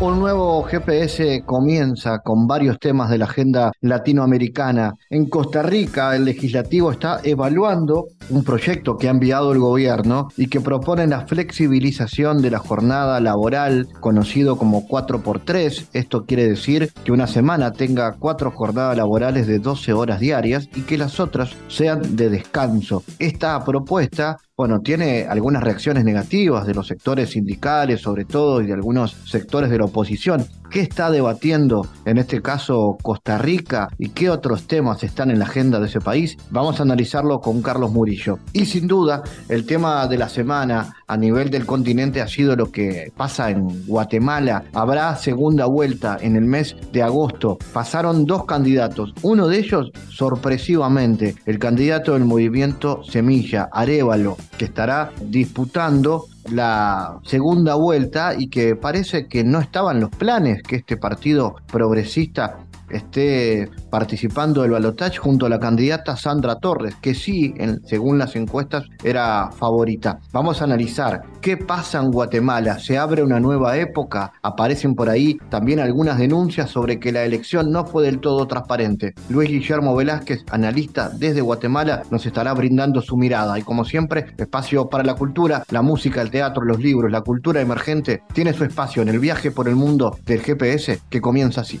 Un nuevo GPS comienza con varios temas de la agenda latinoamericana. En Costa Rica, el legislativo está evaluando un proyecto que ha enviado el gobierno y que propone la flexibilización de la jornada laboral, conocido como 4x3. Esto quiere decir que una semana tenga cuatro jornadas laborales de 12 horas diarias y que las otras sean de descanso. Esta propuesta bueno, tiene algunas reacciones negativas de los sectores sindicales, sobre todo, y de algunos sectores de la oposición. ¿Qué está debatiendo en este caso Costa Rica y qué otros temas están en la agenda de ese país? Vamos a analizarlo con Carlos Murillo. Y sin duda, el tema de la semana a nivel del continente ha sido lo que pasa en Guatemala. Habrá segunda vuelta en el mes de agosto. Pasaron dos candidatos, uno de ellos sorpresivamente, el candidato del movimiento Semilla, Arevalo, que estará disputando la segunda vuelta y que parece que no estaban los planes que este partido progresista esté participando del balotaje junto a la candidata Sandra Torres, que sí, según las encuestas, era favorita. Vamos a analizar qué pasa en Guatemala. ¿Se abre una nueva época? Aparecen por ahí también algunas denuncias sobre que la elección no fue del todo transparente. Luis Guillermo Velázquez, analista desde Guatemala, nos estará brindando su mirada. Y como siempre, espacio para la cultura, la música, el teatro, los libros, la cultura emergente, tiene su espacio en el viaje por el mundo del GPS que comienza así.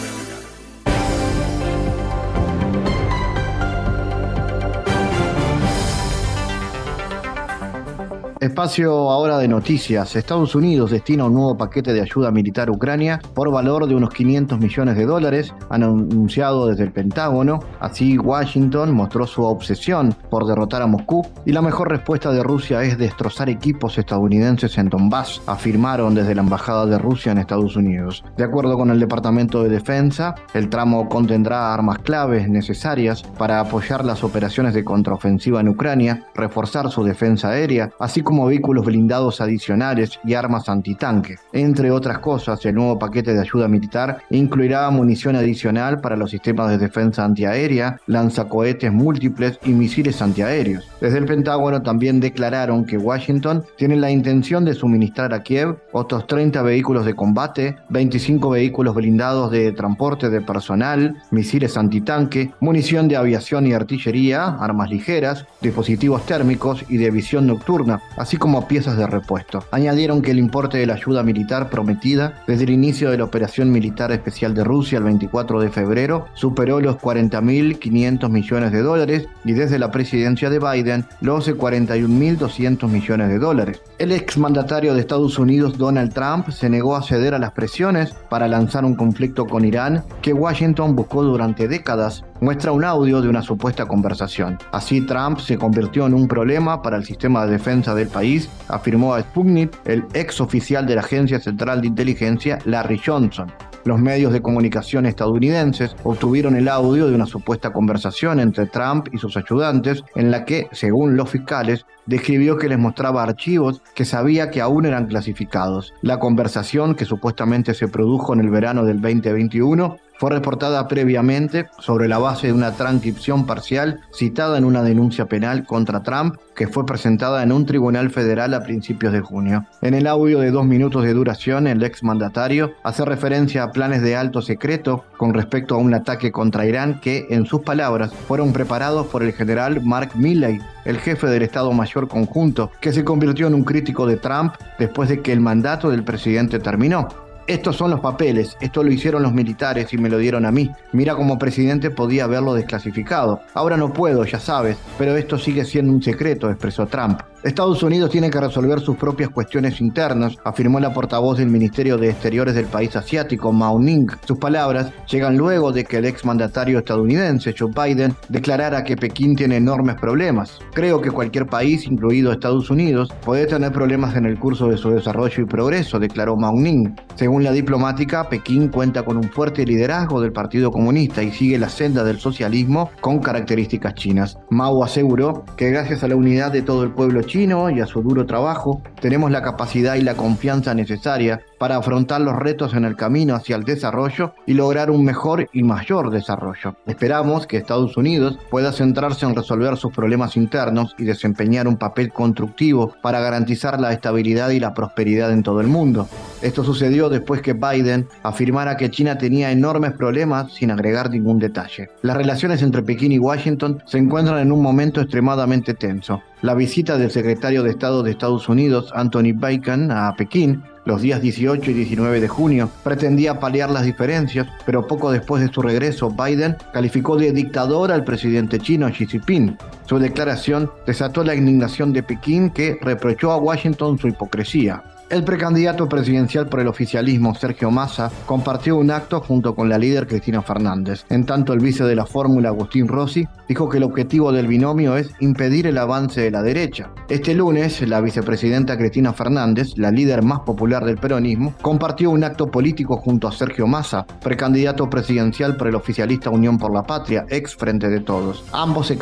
Espacio ahora de noticias. Estados Unidos destina un nuevo paquete de ayuda militar a Ucrania por valor de unos 500 millones de dólares, han anunciado desde el Pentágono. Así, Washington mostró su obsesión por derrotar a Moscú y la mejor respuesta de Rusia es destrozar equipos estadounidenses en Donbass, afirmaron desde la Embajada de Rusia en Estados Unidos. De acuerdo con el Departamento de Defensa, el tramo contendrá armas claves necesarias para apoyar las operaciones de contraofensiva en Ucrania, reforzar su defensa aérea, así como como vehículos blindados adicionales y armas antitanque. Entre otras cosas, el nuevo paquete de ayuda militar incluirá munición adicional para los sistemas de defensa antiaérea, lanzacohetes múltiples y misiles antiaéreos. Desde el Pentágono también declararon que Washington tiene la intención de suministrar a Kiev otros 30 vehículos de combate, 25 vehículos blindados de transporte de personal, misiles antitanque, munición de aviación y artillería, armas ligeras, dispositivos térmicos y de visión nocturna, así como piezas de repuesto. Añadieron que el importe de la ayuda militar prometida desde el inicio de la operación militar especial de Rusia el 24 de febrero superó los 40.500 millones de dólares y desde la presidencia de Biden los 41.200 millones de dólares. El exmandatario de Estados Unidos Donald Trump se negó a ceder a las presiones para lanzar un conflicto con Irán que Washington buscó durante décadas muestra un audio de una supuesta conversación. Así Trump se convirtió en un problema para el sistema de defensa del país, afirmó a Sputnik el ex oficial de la Agencia Central de Inteligencia Larry Johnson. Los medios de comunicación estadounidenses obtuvieron el audio de una supuesta conversación entre Trump y sus ayudantes en la que, según los fiscales, describió que les mostraba archivos que sabía que aún eran clasificados. La conversación, que supuestamente se produjo en el verano del 2021, fue reportada previamente sobre la base de una transcripción parcial citada en una denuncia penal contra Trump que fue presentada en un tribunal federal a principios de junio. En el audio de dos minutos de duración, el ex mandatario hace referencia a planes de alto secreto con respecto a un ataque contra Irán que, en sus palabras, fueron preparados por el general Mark Milley, el jefe del Estado Mayor Conjunto, que se convirtió en un crítico de Trump después de que el mandato del presidente terminó estos son los papeles, esto lo hicieron los militares y me lo dieron a mí. Mira como presidente podía haberlo desclasificado. Ahora no puedo, ya sabes, pero esto sigue siendo un secreto, expresó Trump. Estados Unidos tiene que resolver sus propias cuestiones internas, afirmó la portavoz del Ministerio de Exteriores del país asiático, Mao Ning. Sus palabras llegan luego de que el exmandatario estadounidense, Joe Biden, declarara que Pekín tiene enormes problemas. Creo que cualquier país, incluido Estados Unidos, puede tener problemas en el curso de su desarrollo y progreso, declaró Mao Ning. Según la diplomática, Pekín cuenta con un fuerte liderazgo del Partido Comunista y sigue la senda del socialismo con características chinas. Mao aseguró que gracias a la unidad de todo el pueblo chino y a su duro trabajo, tenemos la capacidad y la confianza necesaria para afrontar los retos en el camino hacia el desarrollo y lograr un mejor y mayor desarrollo. Esperamos que Estados Unidos pueda centrarse en resolver sus problemas internos y desempeñar un papel constructivo para garantizar la estabilidad y la prosperidad en todo el mundo. Esto sucedió después que Biden afirmara que China tenía enormes problemas sin agregar ningún detalle. Las relaciones entre Pekín y Washington se encuentran en un momento extremadamente tenso. La visita del secretario de Estado de Estados Unidos, Anthony Bacon, a Pekín los días 18 y 19 de junio pretendía paliar las diferencias, pero poco después de su regreso, Biden calificó de dictador al presidente chino Xi Jinping. Su declaración desató la indignación de Pekín que reprochó a Washington su hipocresía. El precandidato presidencial por el oficialismo, Sergio Massa, compartió un acto junto con la líder Cristina Fernández. En tanto, el vice de la fórmula, Agustín Rossi, dijo que el objetivo del binomio es impedir el avance de la derecha. Este lunes, la vicepresidenta Cristina Fernández, la líder más popular del peronismo, compartió un acto político junto a Sergio Massa, precandidato presidencial por el oficialista Unión por la Patria, ex Frente de Todos. Ambos se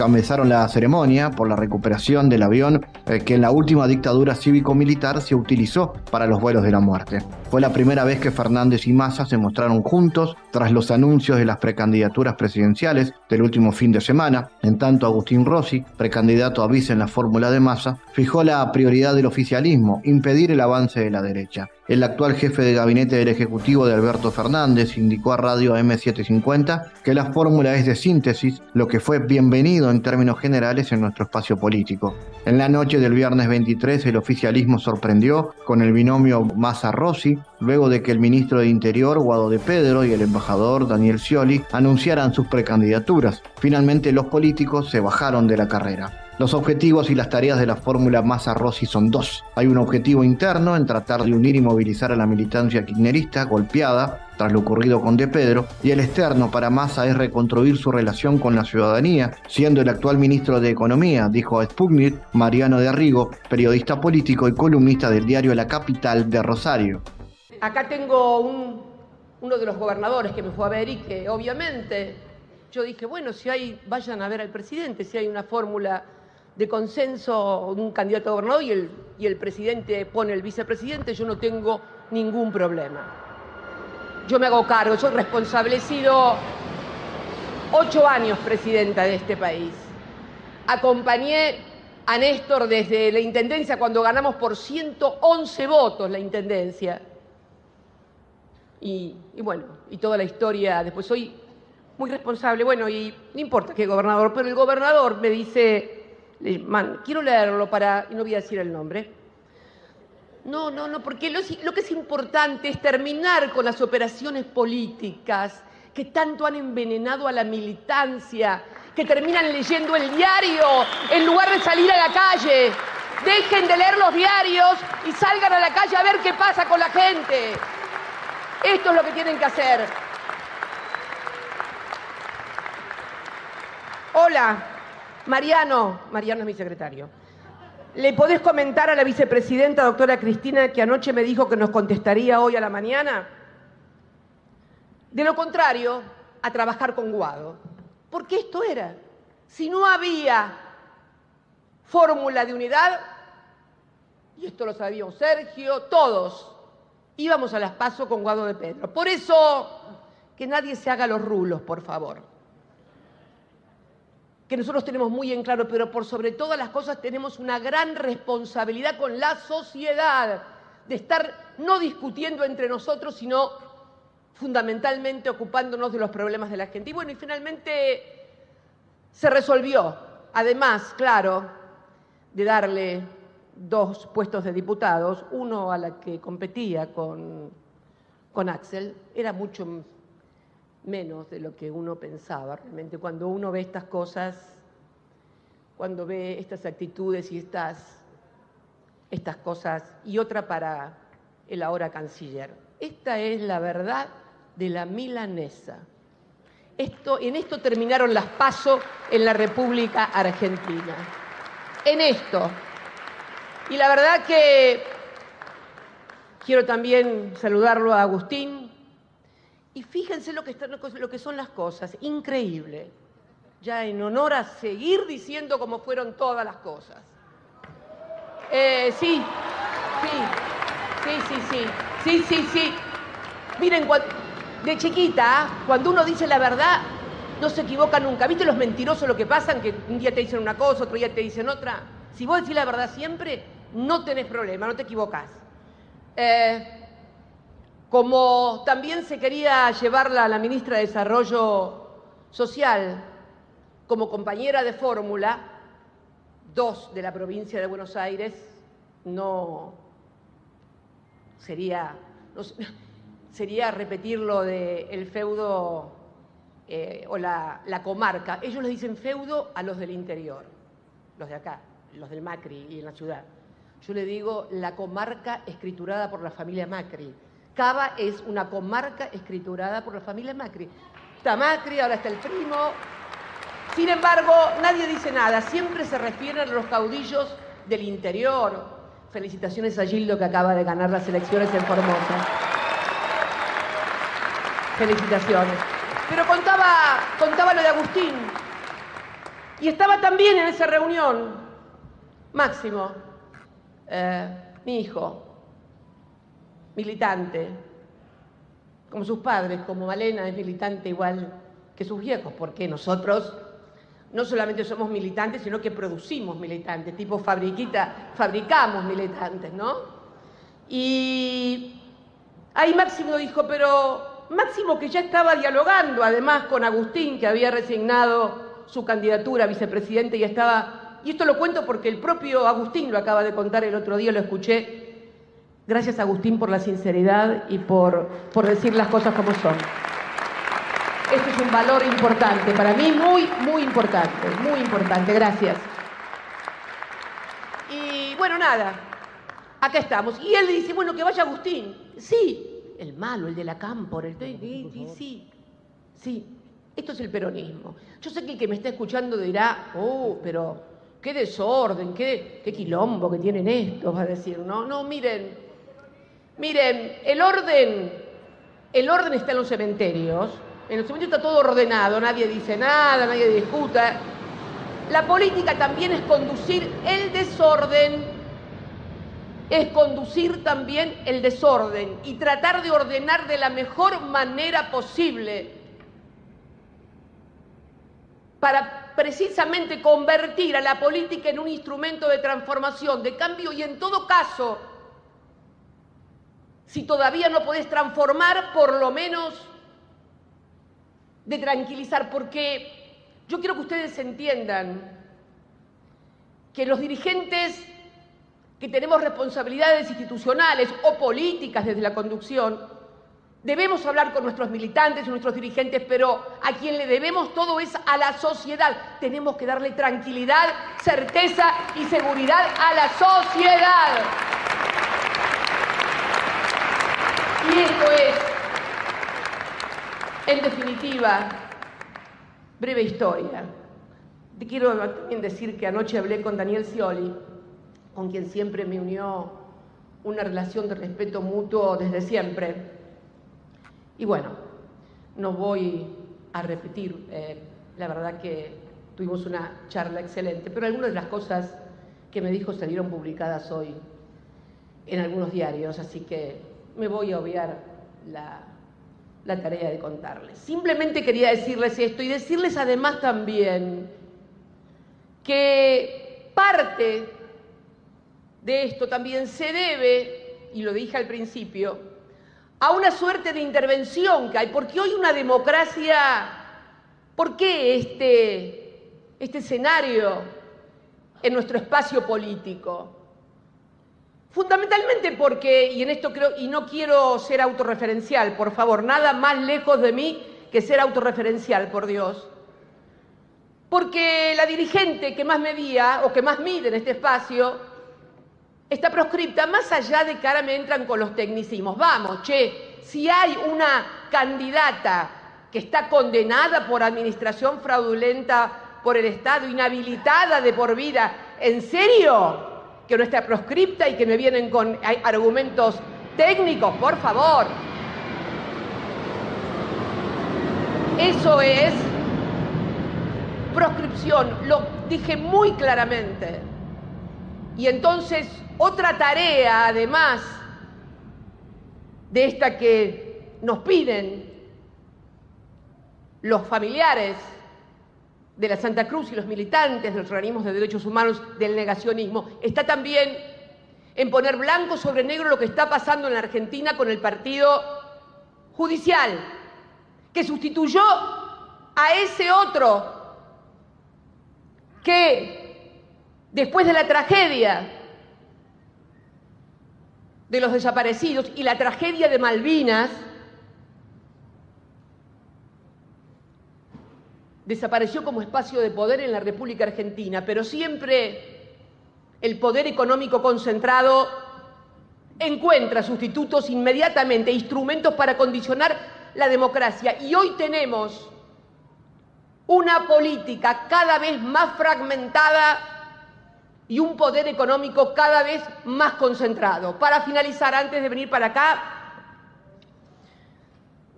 la ceremonia por la recuperación del avión eh, que en la última dictadura cívico-militar se utilizó para los vuelos de la muerte. Fue la primera vez que Fernández y Massa se mostraron juntos tras los anuncios de las precandidaturas presidenciales del último fin de semana. En tanto, Agustín Rossi, precandidato a vice en la fórmula de Massa, fijó la prioridad del oficialismo, impedir el avance de la derecha. El actual jefe de gabinete del Ejecutivo de Alberto Fernández indicó a Radio M750 que la fórmula es de síntesis, lo que fue bienvenido en términos generales en nuestro espacio político. En la noche del viernes 23 el oficialismo sorprendió con el binomio Massa-Rossi, luego de que el ministro de Interior, Guado de Pedro, y el embajador Daniel Scioli anunciaran sus precandidaturas. Finalmente los políticos se bajaron de la carrera. Los objetivos y las tareas de la fórmula Massa-Rossi son dos. Hay un objetivo interno en tratar de unir y movilizar a la militancia kirchnerista golpeada tras lo ocurrido con De Pedro, y el externo para Massa es reconstruir su relación con la ciudadanía, siendo el actual ministro de Economía, dijo a Sputnik Mariano de Arrigo, periodista político y columnista del diario La Capital de Rosario. Acá tengo uno de los gobernadores que me fue a ver y que obviamente yo dije, bueno, si hay, vayan a ver al presidente, si hay una fórmula de consenso un candidato a gobernador y el, y el presidente pone el vicepresidente, yo no tengo ningún problema. Yo me hago cargo, soy responsable, he sido ocho años presidenta de este país. Acompañé a Néstor desde la Intendencia cuando ganamos por 111 votos la Intendencia. Y, y, bueno, y toda la historia, después soy muy responsable, bueno, y no importa qué gobernador, pero el gobernador me dice, quiero leerlo para, no voy a decir el nombre. No, no, no, porque lo, lo que es importante es terminar con las operaciones políticas que tanto han envenenado a la militancia, que terminan leyendo el diario en lugar de salir a la calle. Dejen de leer los diarios y salgan a la calle a ver qué pasa con la gente. Esto es lo que tienen que hacer. Hola, Mariano, Mariano es mi secretario. ¿Le podés comentar a la vicepresidenta, doctora Cristina, que anoche me dijo que nos contestaría hoy a la mañana? De lo contrario, a trabajar con Guado. Porque esto era. Si no había fórmula de unidad, y esto lo sabíamos Sergio, todos, íbamos a las pasos con Guado de Pedro. Por eso, que nadie se haga los rulos, por favor que nosotros tenemos muy en claro, pero por sobre todas las cosas tenemos una gran responsabilidad con la sociedad, de estar no discutiendo entre nosotros, sino fundamentalmente ocupándonos de los problemas de la gente. Y bueno, y finalmente se resolvió, además, claro, de darle dos puestos de diputados, uno a la que competía con, con Axel, era mucho menos de lo que uno pensaba realmente. Cuando uno ve estas cosas, cuando ve estas actitudes y estas estas cosas y otra para el ahora canciller. Esta es la verdad de la milanesa. Esto, en esto terminaron las pasos en la República Argentina. En esto. Y la verdad que quiero también saludarlo a Agustín. Y fíjense lo que, lo que son las cosas. Increíble. Ya en honor a seguir diciendo cómo fueron todas las cosas. Eh, sí, sí, sí, sí, sí, sí, sí, sí. Miren, de chiquita, cuando uno dice la verdad, no se equivoca nunca. ¿Viste los mentirosos lo que pasan? Que un día te dicen una cosa, otro día te dicen otra. Si vos decís la verdad siempre, no tenés problema, no te equivocás. Eh, como también se quería llevarla a la ministra de Desarrollo Social como compañera de fórmula, dos de la provincia de Buenos Aires, no sería, sería repetir lo del feudo eh, o la, comarca. Ellos le dicen feudo a los del interior, los de acá, los del Macri y en la ciudad. Yo le digo la comarca escriturada por la familia Macri. Cava es una comarca escriturada por la familia Macri. Está Macri, ahora está el primo, sin embargo, nadie dice nada, siempre se refieren a los caudillos del interior. Felicitaciones a Gildo que acaba de ganar las elecciones en Formosa. Felicitaciones. Pero contaba, contaba lo de Agustín. Y estaba también en esa reunión Máximo, eh, mi hijo, militante, como sus padres, como Malena es militante igual que sus viejos, porque nosotros no solamente somos militantes, sino que producimos militantes, tipo fabriquita, fabricamos militantes, ¿no? Y ahí Máximo dijo, pero Máximo que ya estaba dialogando además con Agustín, que había resignado su candidatura a vicepresidente y estaba, y esto lo cuento porque el propio Agustín lo acaba de contar el otro día, lo escuché. Gracias Agustín por la sinceridad y por, por decir las cosas como son. Esto es un valor importante, para mí muy, muy importante, muy importante, gracias. Y bueno, nada, acá estamos. Y él dice, bueno, que vaya Agustín. Sí, el malo, el de la cámpora, el... Sí, sí, sí, esto es el peronismo. Yo sé que el que me está escuchando dirá, oh, pero qué desorden, qué, qué quilombo que tienen estos, va a decir, ¿no? No, miren, miren, el orden, el orden está en los cementerios, en el cementerio está todo ordenado, nadie dice nada, nadie discuta. La política también es conducir el desorden, es conducir también el desorden y tratar de ordenar de la mejor manera posible para precisamente convertir a la política en un instrumento de transformación, de cambio y en todo caso, si todavía no podés transformar, por lo menos de tranquilizar, porque yo quiero que ustedes entiendan que los dirigentes que tenemos responsabilidades institucionales o políticas desde la conducción, debemos hablar con nuestros militantes y nuestros dirigentes, pero a quien le debemos todo es a la sociedad. Tenemos que darle tranquilidad, certeza y seguridad a la sociedad. Y esto es en definitiva, breve historia. Quiero también decir que anoche hablé con Daniel Scioli, con quien siempre me unió una relación de respeto mutuo desde siempre. Y bueno, no voy a repetir, eh, la verdad que tuvimos una charla excelente, pero algunas de las cosas que me dijo salieron publicadas hoy en algunos diarios, así que me voy a obviar la, la tarea de contarles. Simplemente quería decirles esto y decirles además también que parte de esto también se debe, y lo dije al principio, a una suerte de intervención que hay, porque hoy una democracia, ¿por qué este, este escenario en nuestro espacio político? Fundamentalmente porque, y en esto creo, y no quiero ser autorreferencial, por favor, nada más lejos de mí que ser autorreferencial, por Dios. Porque la dirigente que más medía o que más mide en este espacio está proscripta, más allá de que ahora me entran con los tecnicismos. Vamos, che, si hay una candidata que está condenada por administración fraudulenta por el Estado, inhabilitada de por vida, ¿en serio? Que no está proscripta y que me vienen con argumentos técnicos, por favor. Eso es proscripción, lo dije muy claramente. Y entonces otra tarea, además de esta que nos piden los familiares de la Santa Cruz y los militantes de los organismos de derechos humanos del negacionismo, está también en poner blanco sobre negro lo que está pasando en la Argentina con el partido judicial, que sustituyó a ese otro que después de la tragedia de los desaparecidos y la tragedia de Malvinas, desapareció como espacio de poder en la República Argentina, pero siempre el poder económico concentrado encuentra sustitutos inmediatamente, instrumentos para condicionar la democracia. Y hoy tenemos una política cada vez más fragmentada y un poder económico cada vez más concentrado. Para finalizar, antes de venir para acá,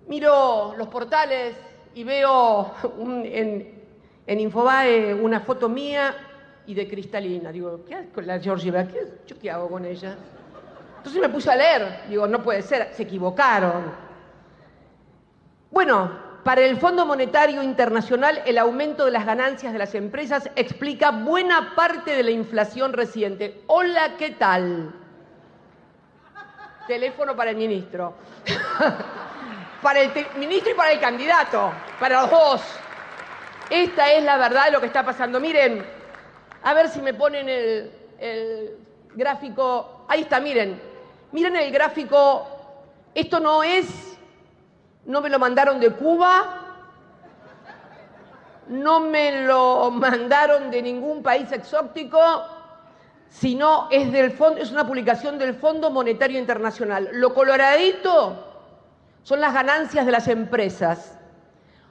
miro los portales y veo en, Infobae una foto mía y de Cristalina. Digo, ¿qué hago con la Georgieva? ¿Qué, ¿Yo qué hago con ella? Entonces me puse a leer. Digo, no puede ser, se equivocaron. Bueno, para el Fondo Monetario Internacional el aumento de las ganancias de las empresas explica buena parte de la inflación reciente. Hola, ¿qué tal? Teléfono para el ministro. para el ministro y para el candidato, para los dos. Esta es la verdad de lo que está pasando. Miren, a ver si me ponen el, gráfico. Ahí está, miren. Miren el gráfico. Esto no es, no me lo mandaron de Cuba, no me lo mandaron de ningún país exótico, sino es del fondo, es una publicación del Fondo Monetario Internacional. Lo coloradito son las ganancias de las empresas.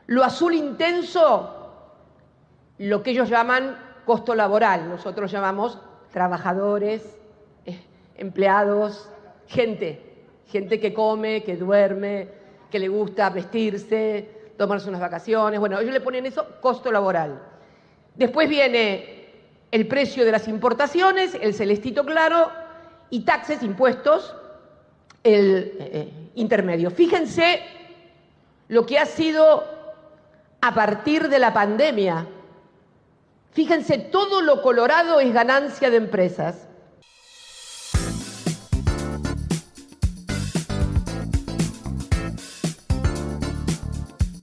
Lo azul intenso, lo que ellos llaman costo laboral, nosotros llamamos trabajadores, eh, empleados, gente, gente que come, que duerme, que le gusta vestirse, tomarse unas vacaciones. Bueno, ellos le ponen eso costo laboral. Después viene el precio de las importaciones, el celestito claro, y taxes, impuestos, el eh, intermedio. Fíjense lo que ha sido a partir de la pandemia. Fíjense, todo lo colorado es ganancia de empresas.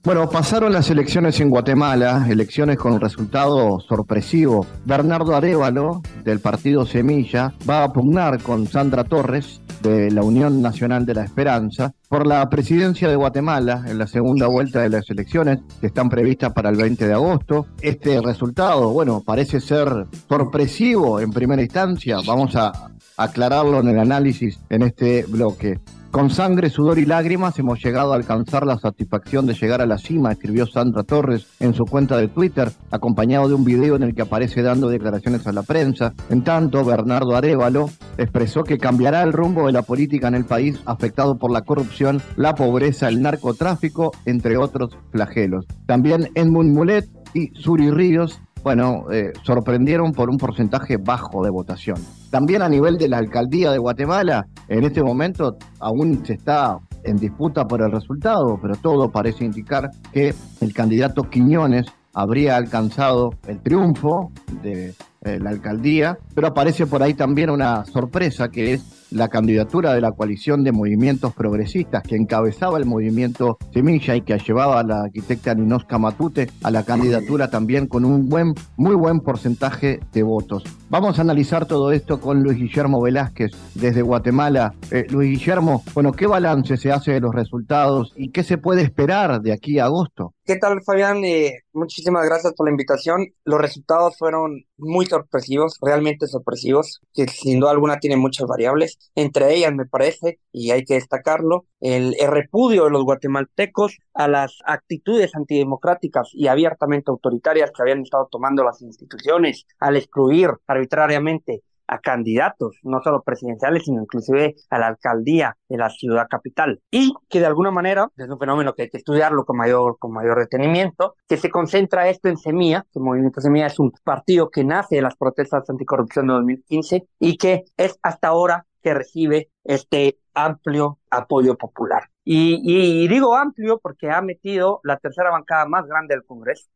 Bueno, pasaron las elecciones en Guatemala, elecciones con un resultado sorpresivo. Bernardo Arevalo, del partido Semilla, va a pugnar con Sandra Torres, de la Unión Nacional de la Esperanza, por la presidencia de Guatemala en la segunda vuelta de las elecciones que están previstas para el 20 de agosto. Este resultado, bueno, parece ser sorpresivo en primera instancia. Vamos a aclararlo en el análisis en este bloque. Con sangre, sudor y lágrimas hemos llegado a alcanzar la satisfacción de llegar a la cima, escribió Sandra Torres en su cuenta de Twitter, acompañado de un video en el que aparece dando declaraciones a la prensa. En tanto, Bernardo Arevalo expresó que cambiará el rumbo de la política en el país afectado por la corrupción, la pobreza, el narcotráfico, entre otros flagelos. También Edmund Mulet y Suri Ríos bueno, eh, sorprendieron por un porcentaje bajo de votación. También a nivel de la alcaldía de Guatemala, en este momento aún se está en disputa por el resultado, pero todo parece indicar que el candidato Quiñones habría alcanzado el triunfo de eh, la alcaldía, pero aparece por ahí también una sorpresa que es la candidatura de la coalición de movimientos progresistas que encabezaba el movimiento Semilla y que llevaba a la arquitecta Ninosca Matute a la candidatura también con un buen, muy buen porcentaje de votos. Vamos a analizar todo esto con Luis Guillermo Velázquez desde Guatemala. Eh, Luis Guillermo, bueno, ¿qué balance se hace de los resultados y qué se puede esperar de aquí a agosto? ¿Qué tal, Fabián? Eh, muchísimas gracias por la invitación. Los resultados fueron muy sorpresivos, realmente sorpresivos, que sin duda alguna tienen muchas variables. Entre ellas, me parece, y hay que destacarlo, el, el repudio de los guatemaltecos a las actitudes antidemocráticas y abiertamente autoritarias que habían estado tomando las instituciones al excluir arbitrariamente a candidatos, no solo presidenciales, sino inclusive a la alcaldía de la ciudad capital. Y que de alguna manera, es un fenómeno que hay que estudiarlo con mayor, con mayor detenimiento, que se concentra esto en Semilla, que el Movimiento Semilla es un partido que nace de las protestas anticorrupción de 2015 y que es hasta ahora que recibe este amplio apoyo popular. Y, y, digo amplio porque ha metido la tercera bancada más grande del Congreso,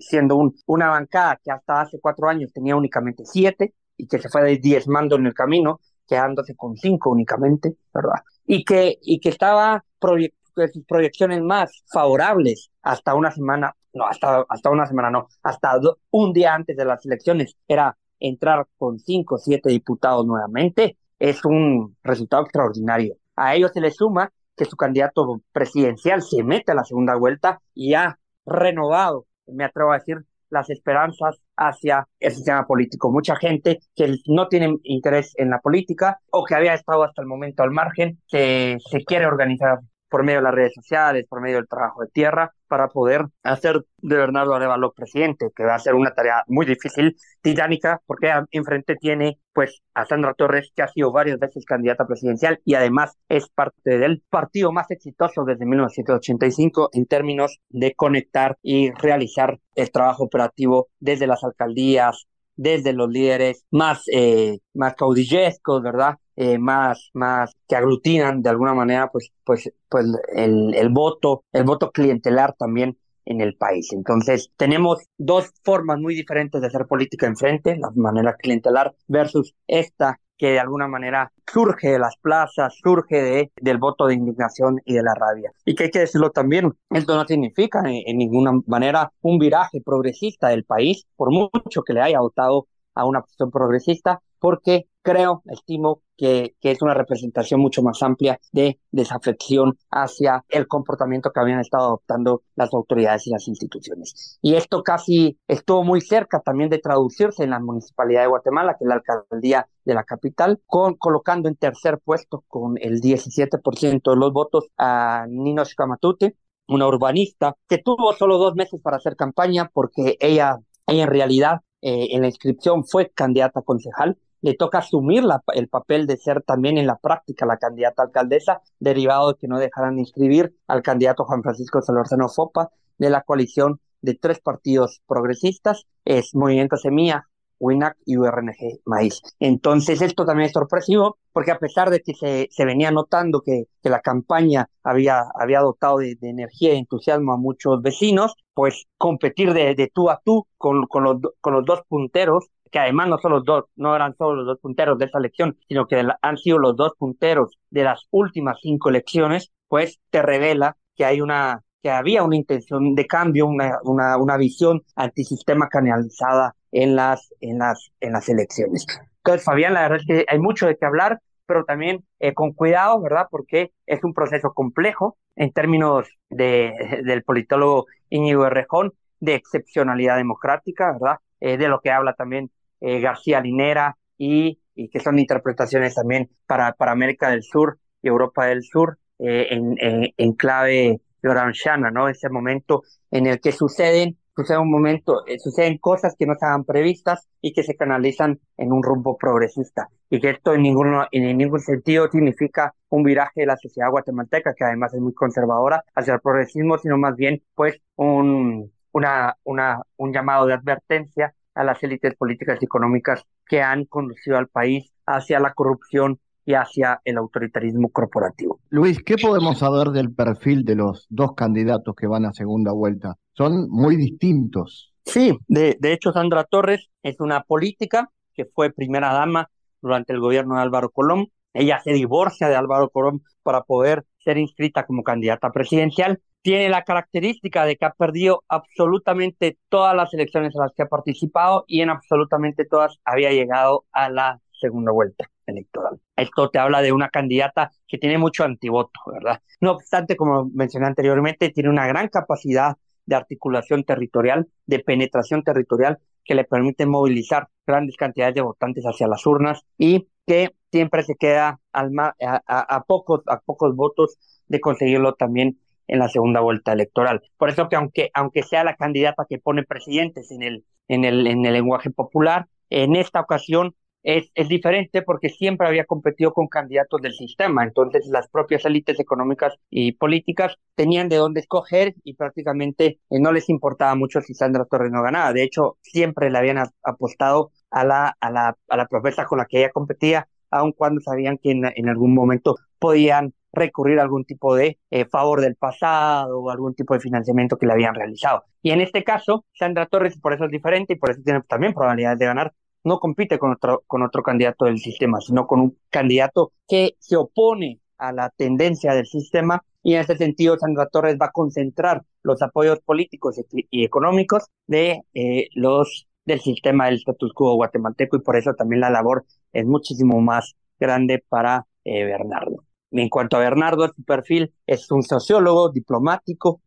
siendo un, una bancada que hasta hace cuatro años tenía únicamente siete, y que se fue diezmando en el camino, quedándose con cinco únicamente, ¿verdad? Y que, y que estaba sus proyecciones más favorables hasta una semana, no, hasta, hasta una semana no, hasta un día antes de las elecciones, era entrar con cinco o siete diputados nuevamente, es un resultado extraordinario. A ello se le suma que su candidato presidencial se mete a la segunda vuelta y ha renovado, me atrevo a decir, las esperanzas hacia el sistema político. Mucha gente que no tiene interés en la política o que había estado hasta el momento al margen, que se quiere organizar por medio de las redes sociales, por medio del trabajo de tierra, para poder hacer de Bernardo Arevalo presidente, que va a ser una tarea muy difícil, titánica, porque enfrente tiene pues a Sandra Torres, que ha sido varias veces candidata presidencial y además es parte del partido más exitoso desde 1985 en términos de conectar y realizar el trabajo operativo desde las alcaldías, desde los líderes más, eh, más caudillescos, ¿verdad? Eh, más, más que aglutinan de alguna manera pues, pues, pues el, el voto, el voto clientelar también en el país. Entonces, tenemos dos formas muy diferentes de hacer política enfrente, la manera clientelar versus esta que de alguna manera surge de las plazas, surge de, del voto de indignación y de la rabia. Y que hay que decirlo también, esto no significa en, en ninguna manera un viraje progresista del país, por mucho que le haya votado a una posición progresista, porque creo, estimo que, es una representación mucho más amplia de desafección hacia el comportamiento que habían estado adoptando las autoridades y las instituciones. Y esto casi estuvo muy cerca también de traducirse en la Municipalidad de Guatemala, que es la alcaldía de la capital, con, colocando en tercer puesto con el 17% de los votos a Nino Shkamatute, una urbanista que tuvo solo dos meses para hacer campaña porque ella, en realidad eh, en la inscripción fue candidata concejal le toca asumir el papel de ser también en la práctica la candidata alcaldesa, derivado de que no dejaran de inscribir al candidato Juan Francisco Solorzano Fopa de la coalición de tres partidos progresistas, es Movimiento Semilla, WINAC y URNG Maíz. Entonces esto también es sorpresivo porque a pesar de que se, venía notando que, la campaña había, había dotado de, energía y entusiasmo a muchos vecinos, pues competir de, tú a tú con, los, con los dos punteros que además no son los dos, no eran solo los dos punteros de esa elección, sino que han sido los dos punteros de las últimas cinco elecciones, pues te revela que hay una que había una intención de cambio, una, una, una visión antisistema canalizada en las, en las, en las elecciones. Entonces, Fabián, la verdad es que hay mucho de qué hablar, pero también eh, con cuidado, ¿verdad? Porque es un proceso complejo en términos de, del politólogo Íñigo Errejón, de excepcionalidad democrática, ¿verdad? Eh, de lo que habla también eh, García Linera y, y, que son interpretaciones también para, para América del Sur y Europa del Sur eh, en, en, clave oranchana, ¿no? Ese momento en el que suceden, sucede un momento, eh, suceden cosas que no estaban previstas y que se canalizan en un rumbo progresista. Y que esto en, ninguno, en ningún sentido significa un viraje de la sociedad guatemalteca, que además es muy conservadora, hacia el progresismo, sino más bien, pues, un, una, una, un llamado de advertencia a las élites políticas y económicas que han conducido al país hacia la corrupción y hacia el autoritarismo corporativo. Luis, ¿qué podemos saber del perfil de los dos candidatos que van a segunda vuelta? Son muy distintos. Sí, de, de hecho Sandra Torres es una política que fue primera dama durante el gobierno de Álvaro Colón. Ella se divorcia de Álvaro Colón para poder ser inscrita como candidata presidencial tiene la característica de que ha perdido absolutamente todas las elecciones en las que ha participado y en absolutamente todas había llegado a la segunda vuelta electoral. Esto te habla de una candidata que tiene mucho antivoto, ¿verdad? No obstante, como mencioné anteriormente, tiene una gran capacidad de articulación territorial, de penetración territorial, que le permite movilizar grandes cantidades de votantes hacia las urnas y que siempre se queda al a, pocos, a pocos votos de conseguirlo también en la segunda vuelta electoral. Por eso que aunque, aunque sea la candidata que pone presidentes en el, en el, en el lenguaje popular, en esta ocasión es, es diferente porque siempre había competido con candidatos del sistema. Entonces las propias élites económicas y políticas tenían de dónde escoger y prácticamente eh, no les importaba mucho si Sandra Torres no ganaba. De hecho, siempre le habían apostado a la, a la, a la propuesta con la que ella competía, aun cuando sabían que en, en algún momento podían recurrir a algún tipo de eh, favor del pasado o algún tipo de financiamiento que le habían realizado. Y en este caso, Sandra Torres, por eso es diferente y por eso tiene también probabilidades de ganar, no compite con otro, con otro candidato del sistema, sino con un candidato que se opone a la tendencia del sistema y en ese sentido Sandra Torres va a concentrar los apoyos políticos y económicos de eh, los del sistema del status quo guatemalteco y por eso también la labor es muchísimo más grande para eh, Bernardo. En cuanto a Bernardo, su perfil es un sociólogo, diplomático,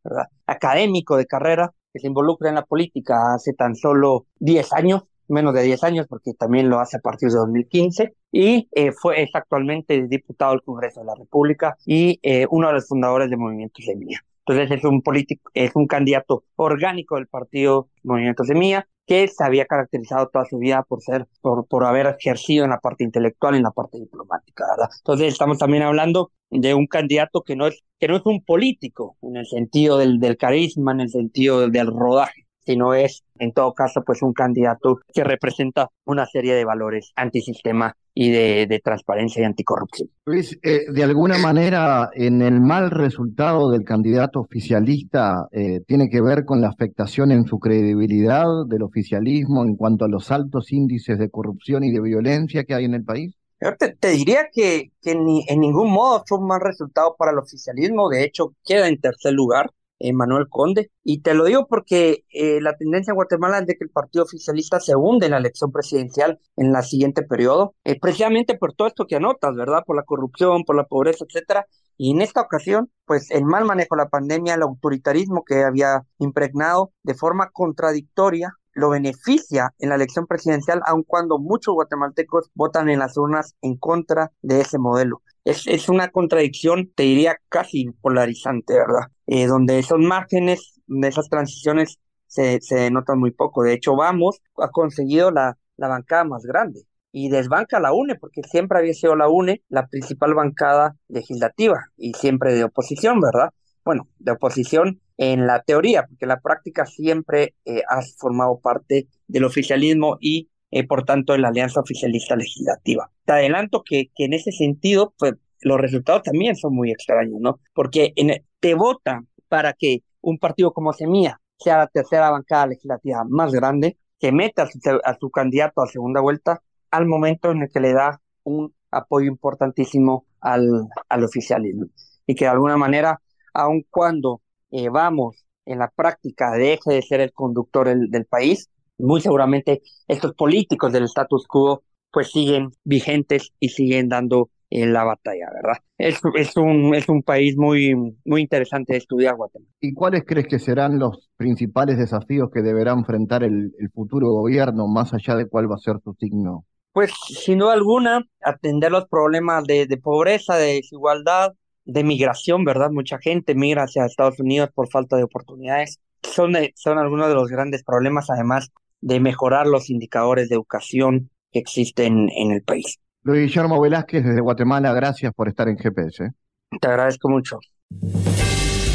académico de carrera, que se involucra en la política hace tan solo 10 años, menos de 10 años, porque también lo hace a partir de 2015, y eh, fue, es actualmente diputado del Congreso de la República y eh, uno de los fundadores del Movimiento Semilla. Entonces es un político, es un candidato orgánico del partido Movimiento Semilla, que se había caracterizado toda su vida por ser, por, por haber ejercido en la parte intelectual, en la parte diplomática, ¿verdad? Entonces estamos también hablando de un candidato que no es, que no es un político en el sentido del, del carisma, en el sentido del rodaje, sino es, en todo caso, pues un candidato que representa una serie de valores antisistema y de, transparencia y anticorrupción. Luis, eh, de alguna manera, en el mal resultado del candidato oficialista, eh, ¿tiene que ver con la afectación en su credibilidad del oficialismo en cuanto a los altos índices de corrupción y de violencia que hay en el país? Te, te diría que, que ni, en ningún modo fue un mal resultado para el oficialismo, de hecho queda en tercer lugar Manuel Conde. Y te lo digo porque eh, la tendencia en Guatemala es de que el partido oficialista se hunde en la elección presidencial en la siguiente periodo, eh, precisamente por todo esto que anotas, ¿verdad? Por la corrupción, por la pobreza, etcétera. Y en esta ocasión, pues el mal manejo de la pandemia, el autoritarismo que había impregnado de forma contradictoria lo beneficia en la elección presidencial, aun cuando muchos guatemaltecos votan en las urnas en contra de ese modelo. Es, es una contradicción, te diría, casi polarizante, ¿verdad? Eh, donde esos márgenes de esas transiciones se, se notan muy poco. De hecho, Vamos ha conseguido la, la bancada más grande y desbanca la UNE, porque siempre había sido la UNE la principal bancada legislativa y siempre de oposición, ¿verdad? Bueno, de oposición en la teoría, porque la práctica siempre eh, has formado parte del oficialismo y eh, por tanto de la alianza oficialista legislativa. Te adelanto que, que en ese sentido, pues los resultados también son muy extraños, ¿no? Porque en, te vota para que un partido como Semilla sea la tercera bancada legislativa más grande, que meta a su, a su candidato a segunda vuelta al momento en el que le da un apoyo importantísimo al, al oficialismo. Y que de alguna manera, aun cuando eh, vamos en la práctica deje de ser el conductor del, país, muy seguramente estos políticos del status quo pues siguen vigentes y siguen dando en la batalla, ¿verdad? Es, es, un, es un país muy, muy interesante de estudiar Guatemala. ¿Y cuáles crees que serán los principales desafíos que deberá enfrentar el, el futuro gobierno, más allá de cuál va a ser su signo? Pues sin duda alguna, atender los problemas de, de pobreza, de desigualdad, de migración, ¿verdad? Mucha gente migra hacia Estados Unidos por falta de oportunidades. Son, son algunos de los grandes problemas, además de mejorar los indicadores de educación que existen en el país. Luis Guillermo Velázquez desde Guatemala, gracias por estar en GPS. Te agradezco mucho.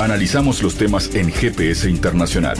Analizamos los temas en GPS Internacional.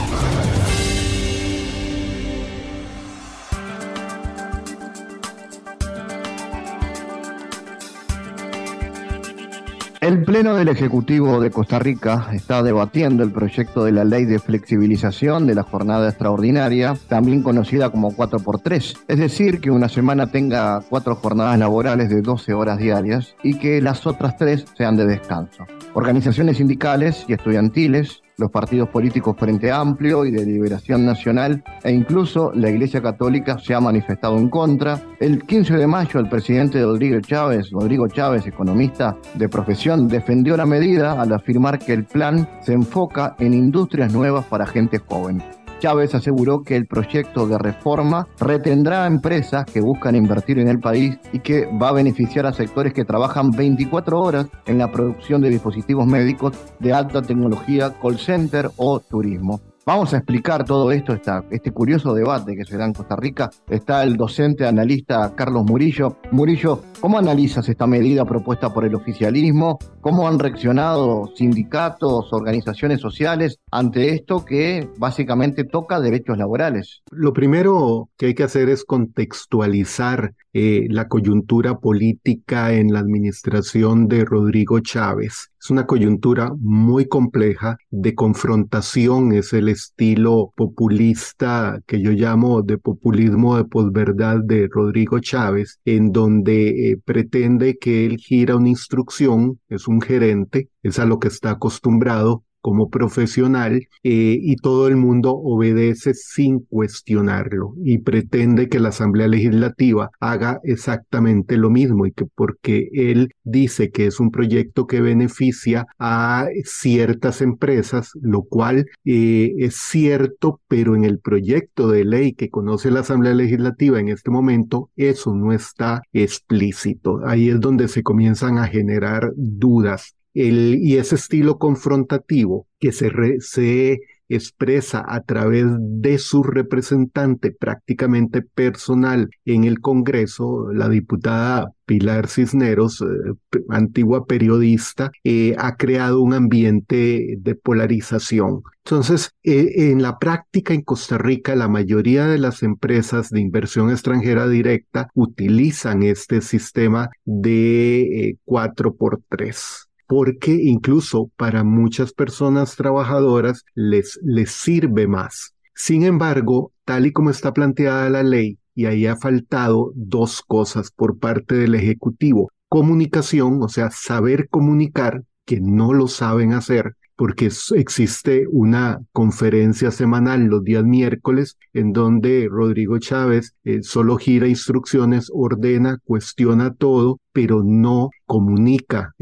El Pleno del Ejecutivo de Costa Rica está debatiendo el proyecto de la ley de flexibilización de la jornada extraordinaria, también conocida como 4x3, es decir, que una semana tenga cuatro jornadas laborales de 12 horas diarias y que las otras tres sean de descanso. Organizaciones sindicales y estudiantiles los partidos políticos Frente Amplio y de Liberación Nacional e incluso la Iglesia Católica se ha manifestado en contra. El 15 de mayo el presidente Rodrigo Chávez, Rodrigo Chávez, economista de profesión, defendió la medida al afirmar que el plan se enfoca en industrias nuevas para gente joven. Chávez aseguró que el proyecto de reforma retendrá a empresas que buscan invertir en el país y que va a beneficiar a sectores que trabajan 24 horas en la producción de dispositivos médicos de alta tecnología, call center o turismo. Vamos a explicar todo esto, este curioso debate que se da en Costa Rica. Está el docente analista Carlos Murillo. Murillo, ¿cómo analizas esta medida propuesta por el oficialismo? ¿Cómo han reaccionado sindicatos, organizaciones sociales ante esto que básicamente toca derechos laborales? Lo primero que hay que hacer es contextualizar eh, la coyuntura política en la administración de Rodrigo Chávez. Es una coyuntura muy compleja de confrontación, es el estilo populista que yo llamo de populismo de posverdad de Rodrigo Chávez, en donde eh, pretende que él gira una instrucción, es un gerente, es a lo que está acostumbrado, como profesional eh, y todo el mundo obedece sin cuestionarlo y pretende que la Asamblea Legislativa haga exactamente lo mismo y que porque él dice que es un proyecto que beneficia a ciertas empresas, lo cual eh, es cierto, pero en el proyecto de ley que conoce la Asamblea Legislativa en este momento, eso no está explícito. Ahí es donde se comienzan a generar dudas y ese estilo confrontativo que se, se expresa a través de su representante prácticamente personal en el Congreso, la diputada Pilar Cisneros, eh, antigua periodista, eh, ha creado un ambiente de polarización. Entonces, eh, en la práctica en Costa Rica, la mayoría de las empresas de inversión extranjera directa utilizan este sistema de 4x3 porque incluso para muchas personas trabajadoras les, les sirve más. Sin embargo, tal y como está planteada la ley, y ahí ha faltado dos cosas por parte del Ejecutivo. Comunicación, o sea, saber comunicar, que no lo saben hacer, porque existe una conferencia semanal los días miércoles en donde Rodrigo Chávez eh, solo gira instrucciones, ordena, cuestiona todo, pero no comunica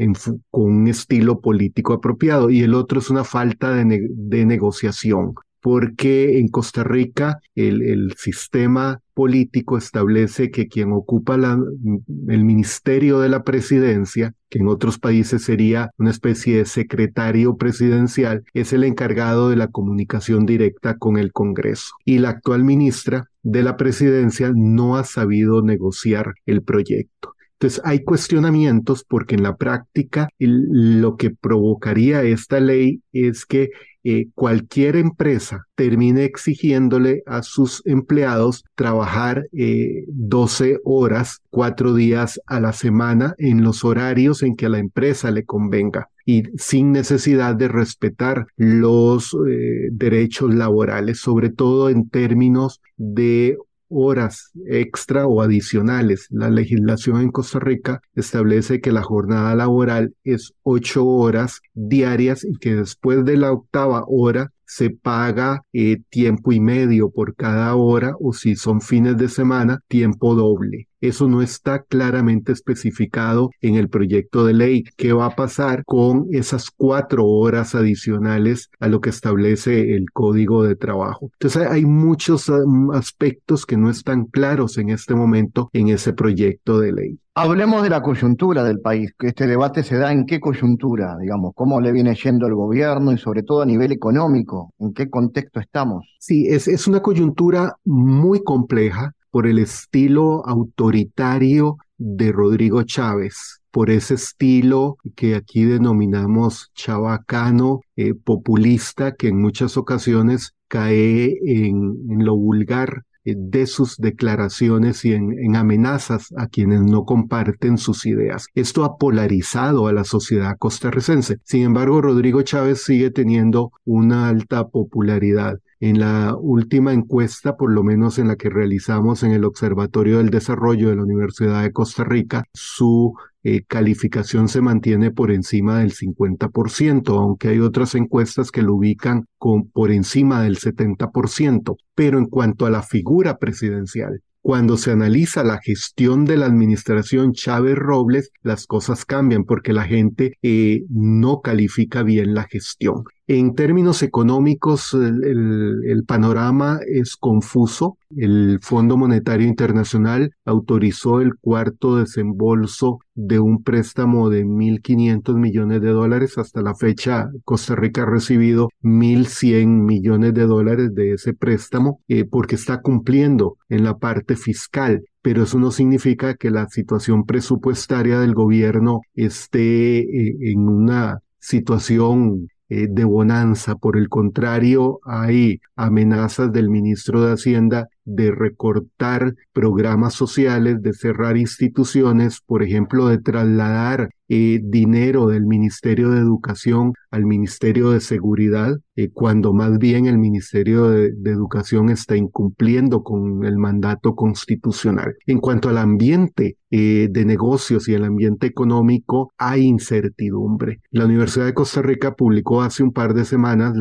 con un estilo político apropiado. Y el otro es una falta de negociación porque en Costa Rica el, sistema político establece que quien ocupa el ministerio de la presidencia, que en otros países sería una especie de secretario presidencial, es el encargado de la comunicación directa con el Congreso. Y la actual ministra de la presidencia no ha sabido negociar el proyecto. Entonces hay cuestionamientos porque en la práctica lo que provocaría esta ley es que eh, cualquier empresa termine exigiéndole a sus empleados trabajar 12 eh, horas, cuatro días a la semana en los horarios en que a la empresa le convenga y sin necesidad de respetar los eh, derechos laborales, sobre todo en términos de horas extra o adicionales. La legislación en Costa Rica establece que la jornada laboral es ocho horas diarias y que después de la octava hora se paga eh, tiempo y medio por cada hora o si son fines de semana, tiempo doble. Eso no está claramente especificado en el proyecto de ley. ¿Qué va a pasar con esas cuatro horas adicionales a lo que establece el código de trabajo? Entonces hay muchos um, aspectos que no están claros en este momento en ese proyecto de ley. Hablemos de la coyuntura del país, que este debate se da en qué coyuntura, digamos, cómo le viene yendo el gobierno y sobre todo a nivel económico, en qué contexto estamos. Sí, es, una coyuntura muy compleja por el estilo autoritario de Rodrigo Chávez, por ese estilo que aquí denominamos chabacano, eh, populista, que en muchas ocasiones cae en, lo vulgar de sus declaraciones y en, amenazas a quienes no comparten sus ideas. Esto ha polarizado a la sociedad costarricense. Sin embargo, Rodrigo Chávez sigue teniendo una alta popularidad. En la última encuesta, por lo menos en la que realizamos en el Observatorio del Desarrollo de la Universidad de Costa Rica, su eh, calificación se mantiene por encima del 50%, aunque hay otras encuestas que lo ubican por encima del 70%. Pero en cuanto a la figura presidencial, cuando se analiza la gestión de la administración Chávez Robles, las cosas cambian porque la gente eh, no califica bien la gestión. En términos económicos, el, panorama es confuso. El Fondo Monetario Internacional autorizó el cuarto desembolso de un préstamo de 1.500 millones de dólares. Hasta la fecha, Costa Rica ha recibido 1.100 millones de dólares de ese préstamo eh, porque está cumpliendo en la parte fiscal pero eso no significa que la situación presupuestaria del gobierno esté eh, en una situación eh, de bonanza. Por el contrario, hay amenazas del ministro de Hacienda de recortar programas sociales, de cerrar instituciones, por ejemplo, de trasladar eh, dinero del Ministerio de Educación al Ministerio de Seguridad, eh, cuando más bien el Ministerio de, Educación está incumpliendo con el mandato constitucional. En cuanto al ambiente eh, de negocios y el ambiente económico, hay incertidumbre. La Universidad de Costa Rica publicó hace un par de semanas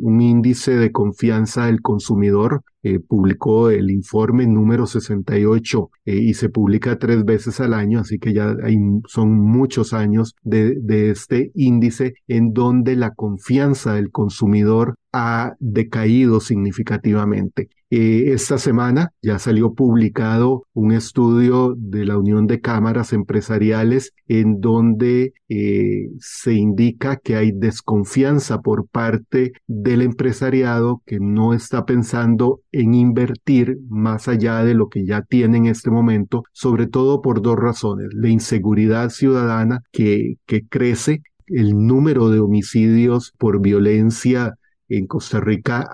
un índice de confianza del consumidor publicó el informe número 68 eh, y se publica tres veces al año, así que ya hay, son muchos años de, este índice en donde la confianza del consumidor ha decaído significativamente. Eh, esta semana ya salió publicado un estudio de la Unión de Cámaras Empresariales en donde eh, se indica que hay desconfianza por parte del empresariado que no está pensando en invertir más allá de lo que ya tiene en este momento, sobre todo por dos razones. La inseguridad ciudadana que, que crece el número de homicidios por violencia en Costa Rica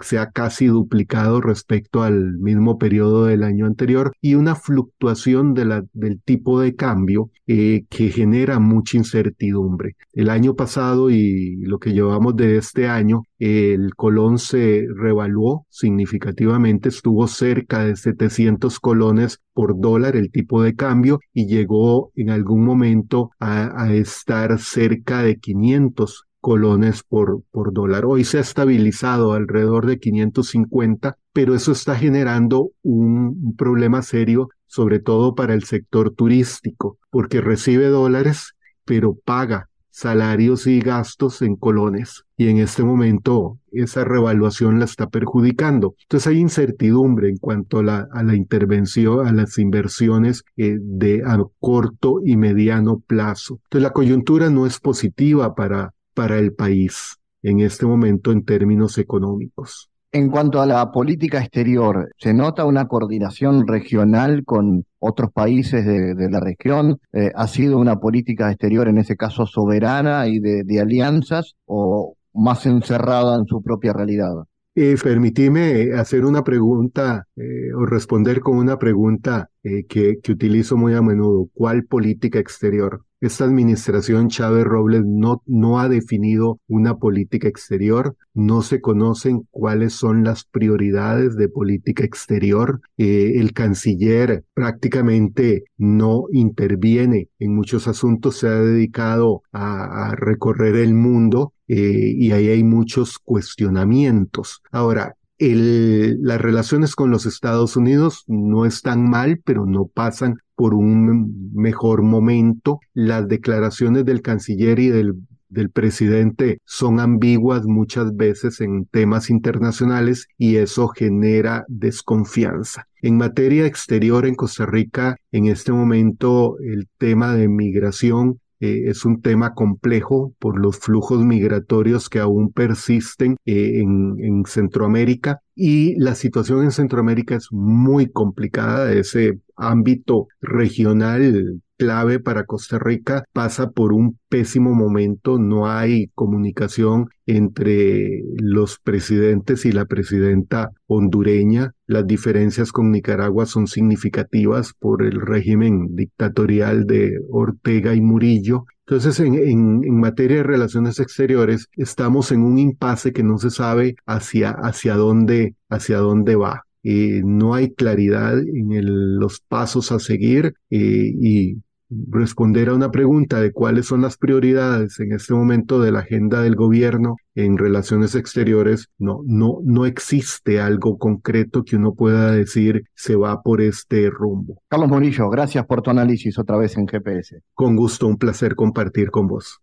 se ha casi duplicado respecto al mismo periodo del año anterior y una fluctuación del tipo de cambio eh, que genera mucha incertidumbre. El año pasado y lo que llevamos de este año, el colón se revaluó significativamente, estuvo cerca de 700 colones por dólar el tipo de cambio y llegó en algún momento a, a estar cerca de 500 colones por, por dólar. Hoy se ha estabilizado alrededor de 550, pero eso está generando un, problema serio, sobre todo para el sector turístico, porque recibe dólares, pero paga salarios y gastos en colones. Y en este momento esa revaluación la está perjudicando. Entonces hay incertidumbre en cuanto a la, intervención, a las inversiones eh, de a corto y mediano plazo. Entonces la coyuntura no es positiva para, para el país en este momento en términos económicos. En cuanto a la política exterior, ¿se nota una coordinación regional con otros países de, la región? Eh, ¿Ha sido una política exterior en ese caso soberana y de, alianzas o más encerrada en su propia realidad? Eh, permitime hacer una pregunta eh, o responder con una pregunta eh, que, que utilizo muy a menudo. ¿Cuál política exterior? Esta administración Chávez Robles no, no ha definido una política exterior, no se conocen cuáles son las prioridades de política exterior. Eh, el canciller prácticamente no interviene en muchos asuntos, se ha dedicado a, recorrer el mundo eh, y ahí hay muchos cuestionamientos. Ahora, las relaciones con los Estados Unidos no están mal, pero no pasan por un mejor momento. Las declaraciones del canciller y del presidente son ambiguas muchas veces en temas internacionales y eso genera desconfianza. En materia exterior en Costa Rica, en este momento el tema de migración eh, es un tema complejo por los flujos migratorios que aún persisten eh, en, en, Centroamérica y la situación en Centroamérica es muy complicada. Ese ámbito regional clave para Costa Rica pasa por un pésimo momento, no hay comunicación entre los presidentes y la presidenta hondureña, las diferencias con Nicaragua son significativas por el régimen dictatorial de Ortega y Murillo. Entonces, en, en, materia de relaciones exteriores, estamos en un impasse que no se sabe hacia, hacia, dónde, hacia dónde va. Eh, no hay claridad en los pasos a seguir eh, y responder a una pregunta de cuáles son las prioridades en este momento de la agenda del gobierno en relaciones exteriores, no, no, no existe algo concreto que uno pueda decir se va por este rumbo. Carlos Morillo, gracias por tu análisis otra vez en GPS. Con gusto, un placer compartir con vos.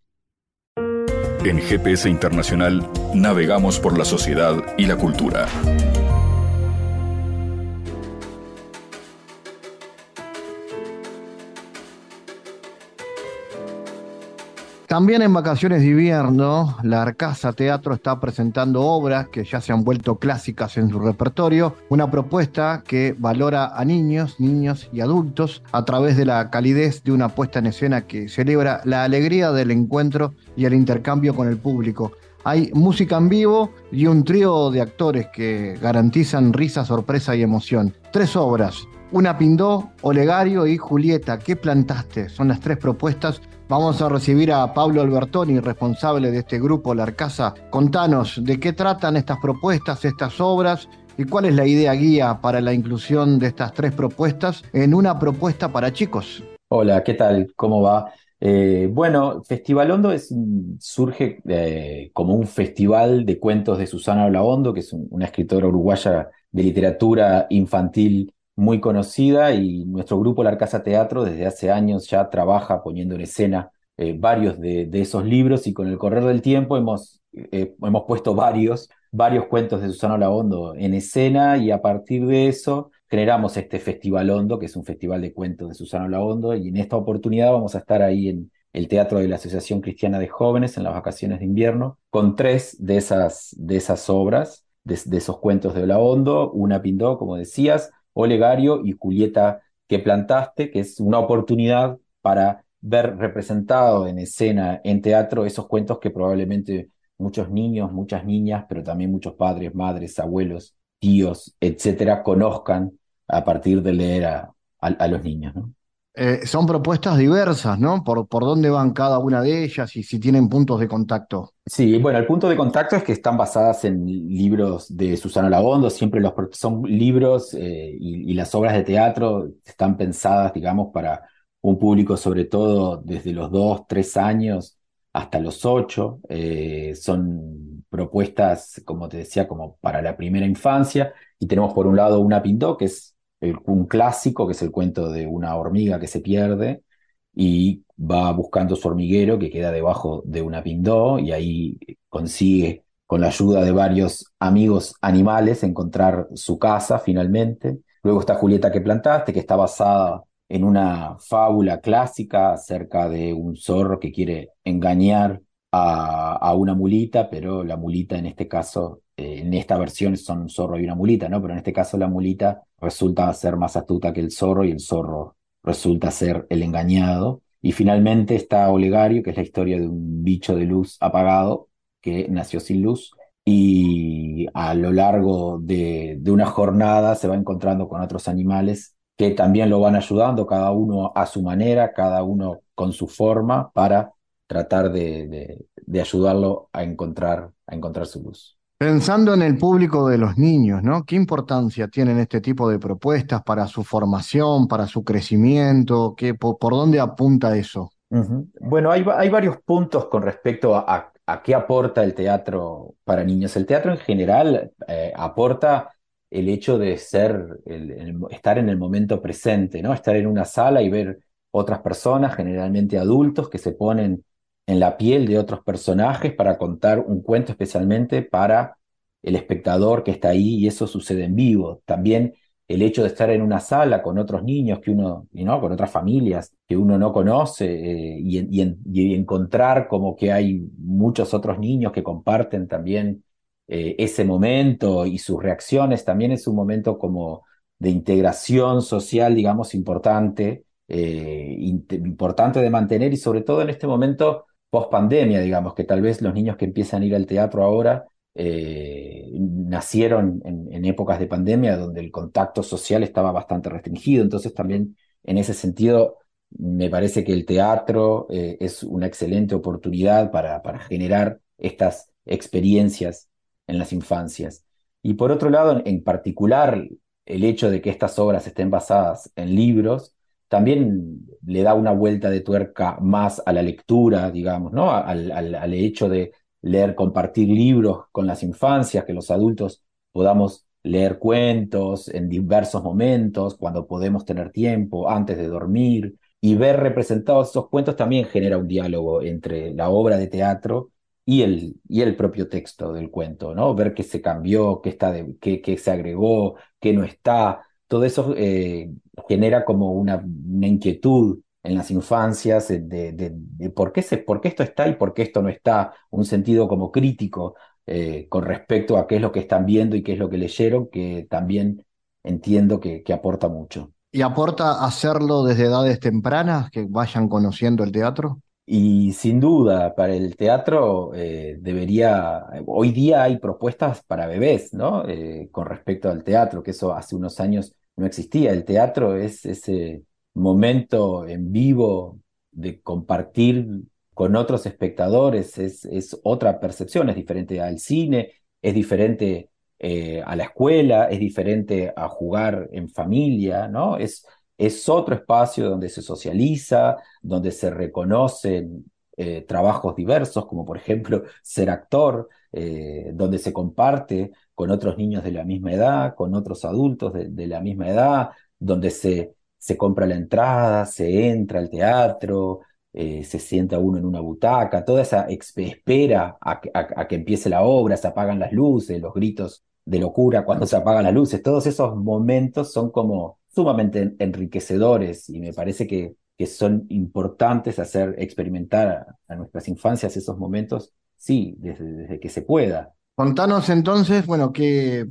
En GPS Internacional navegamos por la sociedad y la cultura. También en vacaciones de invierno, la Arcasa Teatro está presentando obras que ya se han vuelto clásicas en su repertorio, una propuesta que valora a niños, niños y adultos a través de la calidez de una puesta en escena que celebra la alegría del encuentro y el intercambio con el público. Hay música en vivo y un trío de actores que garantizan risa, sorpresa y emoción. Tres obras, una Pindó, Olegario y Julieta. ¿Qué plantaste? Son las tres propuestas Vamos a recibir a Pablo Albertoni, responsable de este grupo, La Arcasa. Contanos de qué tratan estas propuestas, estas obras y cuál es la idea guía para la inclusión de estas tres propuestas en una propuesta para chicos. Hola, ¿qué tal? ¿Cómo va? Eh, bueno, Festival Hondo surge eh, como un festival de cuentos de Susana Olaondo, que es una escritora uruguaya de literatura infantil muy conocida y nuestro grupo La Arcasa Teatro desde hace años ya trabaja poniendo en escena eh, varios de, esos libros y con el correr del tiempo hemos, eh, hemos puesto varios, varios cuentos de Susana Olaondo en escena y a partir de eso generamos este Festival Hondo, que es un festival de cuentos de Susana Olaondo y en esta oportunidad vamos a estar ahí en el Teatro de la Asociación Cristiana de Jóvenes en las vacaciones de invierno con tres de esas, de esas obras, de, de esos cuentos de Olaondo, una Pindó, como decías, Olegario y Julieta que plantaste, que es una oportunidad para ver representado en escena, en teatro, esos cuentos que probablemente muchos niños, muchas niñas, pero también muchos padres, madres, abuelos, tíos, etcétera, conozcan a partir de leer a, a los niños. ¿no? Eh, son propuestas diversas, ¿no? Por, por dónde van cada una de ellas y si tienen puntos de contacto. Sí, bueno, el punto de contacto es que están basadas en libros de Susana Lagondo, siempre los son libros eh, y, las obras de teatro están pensadas, digamos, para un público sobre todo desde los dos, tres años hasta los ocho. Eh, son propuestas, como te decía, como para la primera infancia. Y tenemos por un lado una Pintó, que es un clásico, que es el cuento de una hormiga que se pierde y va buscando su hormiguero que queda debajo de una pindó y ahí consigue, con la ayuda de varios amigos animales, encontrar su casa finalmente. Luego está Julieta que plantaste, que está basada en una fábula clásica acerca de un zorro que quiere engañar a, una mulita, pero la mulita en este caso eh, en esta versión son un zorro y una mulita, ¿no? Pero en este caso la mulita resulta ser más astuta que el zorro y el zorro resulta ser el engañado. Y finalmente está Olegario, que es la historia de un bicho de luz apagado que nació sin luz y a lo largo de, una jornada se va encontrando con otros animales que también lo van ayudando, cada uno a su manera, cada uno con su forma, para tratar de, de ayudarlo a encontrar, a encontrar su luz. Pensando en el público de los niños, ¿no? ¿Qué importancia tienen este tipo de propuestas para su formación, para su crecimiento? ¿Qué, por, dónde apunta eso? Bueno, hay, hay, varios puntos con respecto a, a, qué aporta el teatro para niños. El teatro en general eh, aporta el hecho de ser, el, estar en el momento presente, ¿no? Estar en una sala y ver otras personas, generalmente adultos, que se ponen en la piel de otros personajes para contar un cuento especialmente para el espectador que está ahí y eso sucede en vivo. También el hecho de estar en una sala con otros niños que uno, ¿no? con otras familias que uno no conoce eh, y, encontrar como que hay muchos otros niños que comparten también eh, ese momento y sus reacciones, también es un momento como de integración social, digamos, importante, eh, importante de mantener y sobre todo en este momento post pandemia, digamos, que tal vez los niños que empiezan a ir al teatro ahora eh, nacieron en, épocas de pandemia donde el contacto social estaba bastante restringido. Entonces también en ese sentido me parece que el teatro eh, es una excelente oportunidad para, para generar estas experiencias en las infancias. Y por otro lado, en particular, el hecho de que estas obras estén basadas en libros también le da una vuelta de tuerca más a la lectura, digamos, ¿no? Al, al, hecho de leer, compartir libros con las infancias, que los adultos podamos leer cuentos en diversos momentos, cuando podemos tener tiempo, antes de dormir, y ver representados esos cuentos también genera un diálogo entre la obra de teatro y el, y el propio texto del cuento, ¿no? Ver qué se cambió, qué, está de, qué, qué se agregó, qué no está, todo eso eh, genera como una, inquietud en las infancias de, por, qué se, por, qué esto está y por qué esto no está, un sentido como crítico eh, con respecto a qué es lo que están viendo y qué es lo que leyeron, que también entiendo que, que aporta mucho. ¿Y aporta hacerlo desde edades tempranas, que vayan conociendo el teatro? Y sin duda, para el teatro eh, debería, hoy día hay propuestas para bebés, ¿no? Eh, con respecto al teatro, que eso hace unos años no existía. El teatro es ese momento en vivo de compartir con otros espectadores, es, es otra percepción, es diferente al cine, es diferente eh, a la escuela, es diferente a jugar en familia, ¿no? Es, es otro espacio donde se socializa, donde se reconocen eh, trabajos diversos, como por ejemplo ser actor, eh, donde se comparte con otros niños de la misma edad, con otros adultos de, la misma edad, donde se, se, compra la entrada, se entra al teatro, eh, se sienta uno en una butaca, toda esa espera a, que empiece la obra, se apagan las luces, los gritos de locura cuando se apagan las luces, todos esos momentos son como sumamente enriquecedores y me parece que, que son importantes hacer experimentar a, nuestras infancias esos momentos, sí, desde, que se pueda. Contanos entonces, bueno, qué,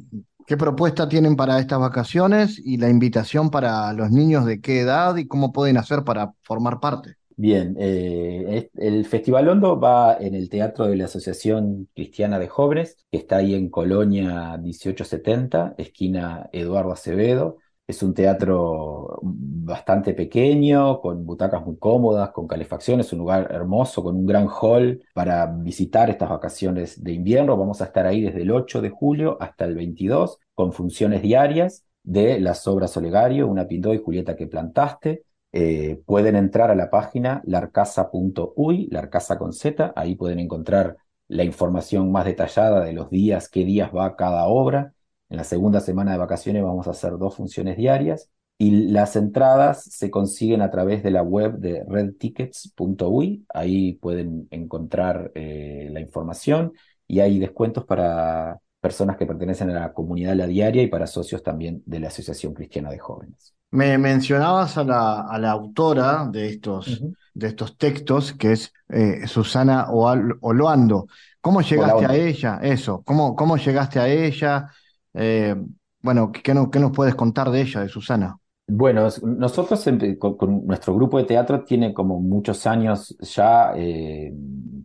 qué propuesta tienen para estas vacaciones y la invitación para los niños de qué edad y cómo pueden hacer para formar parte. Bien, eh, el Festival Hondo va en el Teatro de la Asociación Cristiana de Jóvenes, que está ahí en Colonia 1870, esquina Eduardo Acevedo. Es un teatro bastante pequeño, con butacas muy cómodas, con calefacción. Es un lugar hermoso, con un gran hall para visitar estas vacaciones de invierno. Vamos a estar ahí desde el 8 de julio hasta el 22, con funciones diarias de las obras Olegario, Una Pindó y Julieta que plantaste. Eh, pueden entrar a la página larcasa.uy, larcasa con Z, ahí pueden encontrar la información más detallada de los días, qué días va cada obra en la segunda semana de vacaciones vamos a hacer dos funciones diarias y las entradas se consiguen a través de la web de redtickets.uy. Ahí pueden encontrar eh, la información y hay descuentos para personas que pertenecen a la comunidad La Diaria y para socios también de la Asociación Cristiana de Jóvenes. Me mencionabas a la, a la autora de estos, de estos textos, que es eh, Susana Oloando. ¿Cómo llegaste a ella? Eso, ¿cómo, cómo llegaste a ella? Eh, bueno, ¿qué, no, ¿qué, nos puedes contar de ella, de Susana? Bueno, nosotros con, nuestro grupo de teatro tiene como muchos años ya, eh,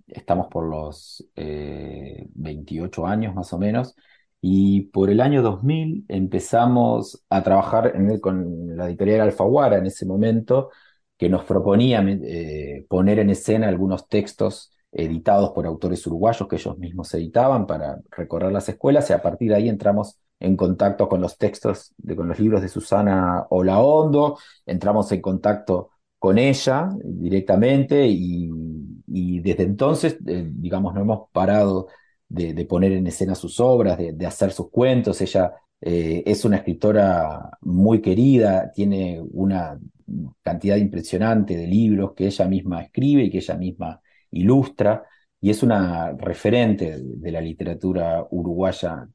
estamos por los 28 eh, años más o menos, y por el año 2000 empezamos a trabajar con la editorial Alfaguara en ese momento, que nos proponía poner en escena algunos textos editados por autores uruguayos que ellos mismos editaban para recorrer las escuelas y a partir de ahí entramos en contacto con los textos, de, con los libros de Susana Olaondo, entramos en contacto con ella directamente y, desde entonces, eh, digamos, no hemos parado de, poner en escena sus obras, de, hacer sus cuentos. Ella eh, es una escritora muy querida, tiene una cantidad impresionante de libros que ella misma escribe y que ella misma ilustra y es una referente de la literatura uruguaya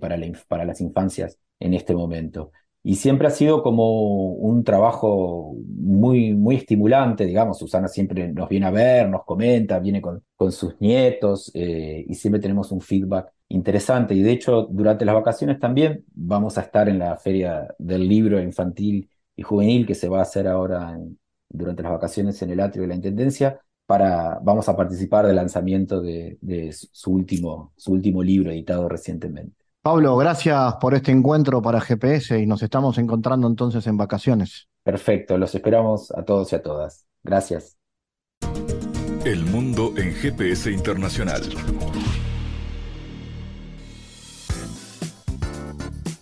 para, las infancias en este momento. Y siempre ha sido como un trabajo muy, muy estimulante, digamos. Susana siempre nos viene a ver, nos comenta, viene con, con sus nietos eh, y siempre tenemos un feedback interesante. Y de hecho, durante las vacaciones también vamos a estar en la Feria del Libro Infantil y Juvenil que se va a hacer ahora durante las vacaciones en el atrio de la Intendencia para, vamos a participar del lanzamiento de, su, último, su último libro editado recientemente. Pablo, gracias por este encuentro para GPS y nos estamos encontrando entonces en vacaciones. Perfecto, los esperamos a todos y a todas. Gracias. El mundo en GPS Internacional.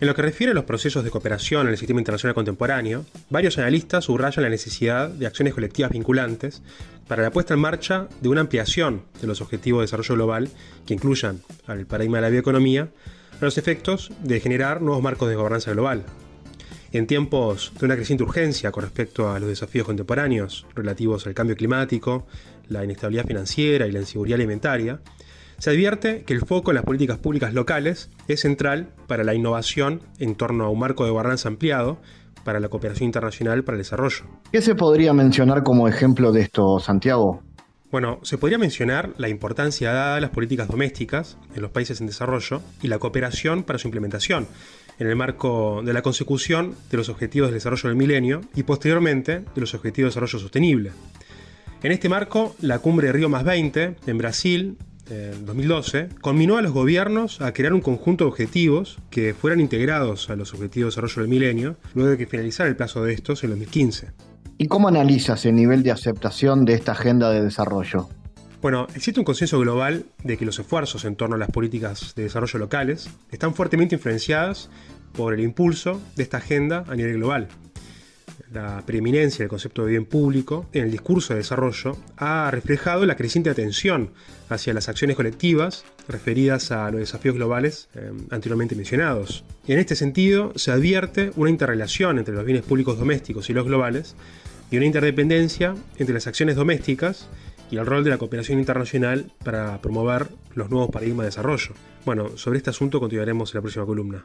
En lo que refiere a los procesos de cooperación en el sistema internacional contemporáneo, varios analistas subrayan la necesidad de acciones colectivas vinculantes para la puesta en marcha de una ampliación de los objetivos de desarrollo global que incluyan al paradigma de la bioeconomía a los efectos de generar nuevos marcos de gobernanza global. En tiempos de una creciente urgencia con respecto a los desafíos contemporáneos relativos al cambio climático, la inestabilidad financiera y la inseguridad alimentaria, se advierte que el foco en las políticas públicas locales es central para la innovación en torno a un marco de gobernanza ampliado para la cooperación internacional para el desarrollo. ¿Qué se podría mencionar como ejemplo de esto, Santiago? Bueno, se podría mencionar la importancia dada a las políticas domésticas en los países en desarrollo y la cooperación para su implementación en el marco de la consecución de los objetivos de desarrollo del milenio y posteriormente de los objetivos de desarrollo sostenible. En este marco, la cumbre de Río más 20 en Brasil en 2012, conminó a los gobiernos a crear un conjunto de objetivos que fueran integrados a los objetivos de desarrollo del milenio, luego de que finalizara el plazo de estos en 2015. ¿Y cómo analizas el nivel de aceptación de esta agenda de desarrollo? Bueno, existe un consenso global de que los esfuerzos en torno a las políticas de desarrollo locales están fuertemente influenciadas por el impulso de esta agenda a nivel global la preeminencia del concepto de bien público en el discurso de desarrollo ha reflejado la creciente atención hacia las acciones colectivas referidas a los desafíos globales eh, anteriormente mencionados. En este sentido se advierte una interrelación entre los bienes públicos domésticos y los globales y una interdependencia entre las acciones domésticas y el rol de la cooperación internacional para promover los nuevos paradigmas de desarrollo. Bueno, sobre este asunto continuaremos en la próxima columna.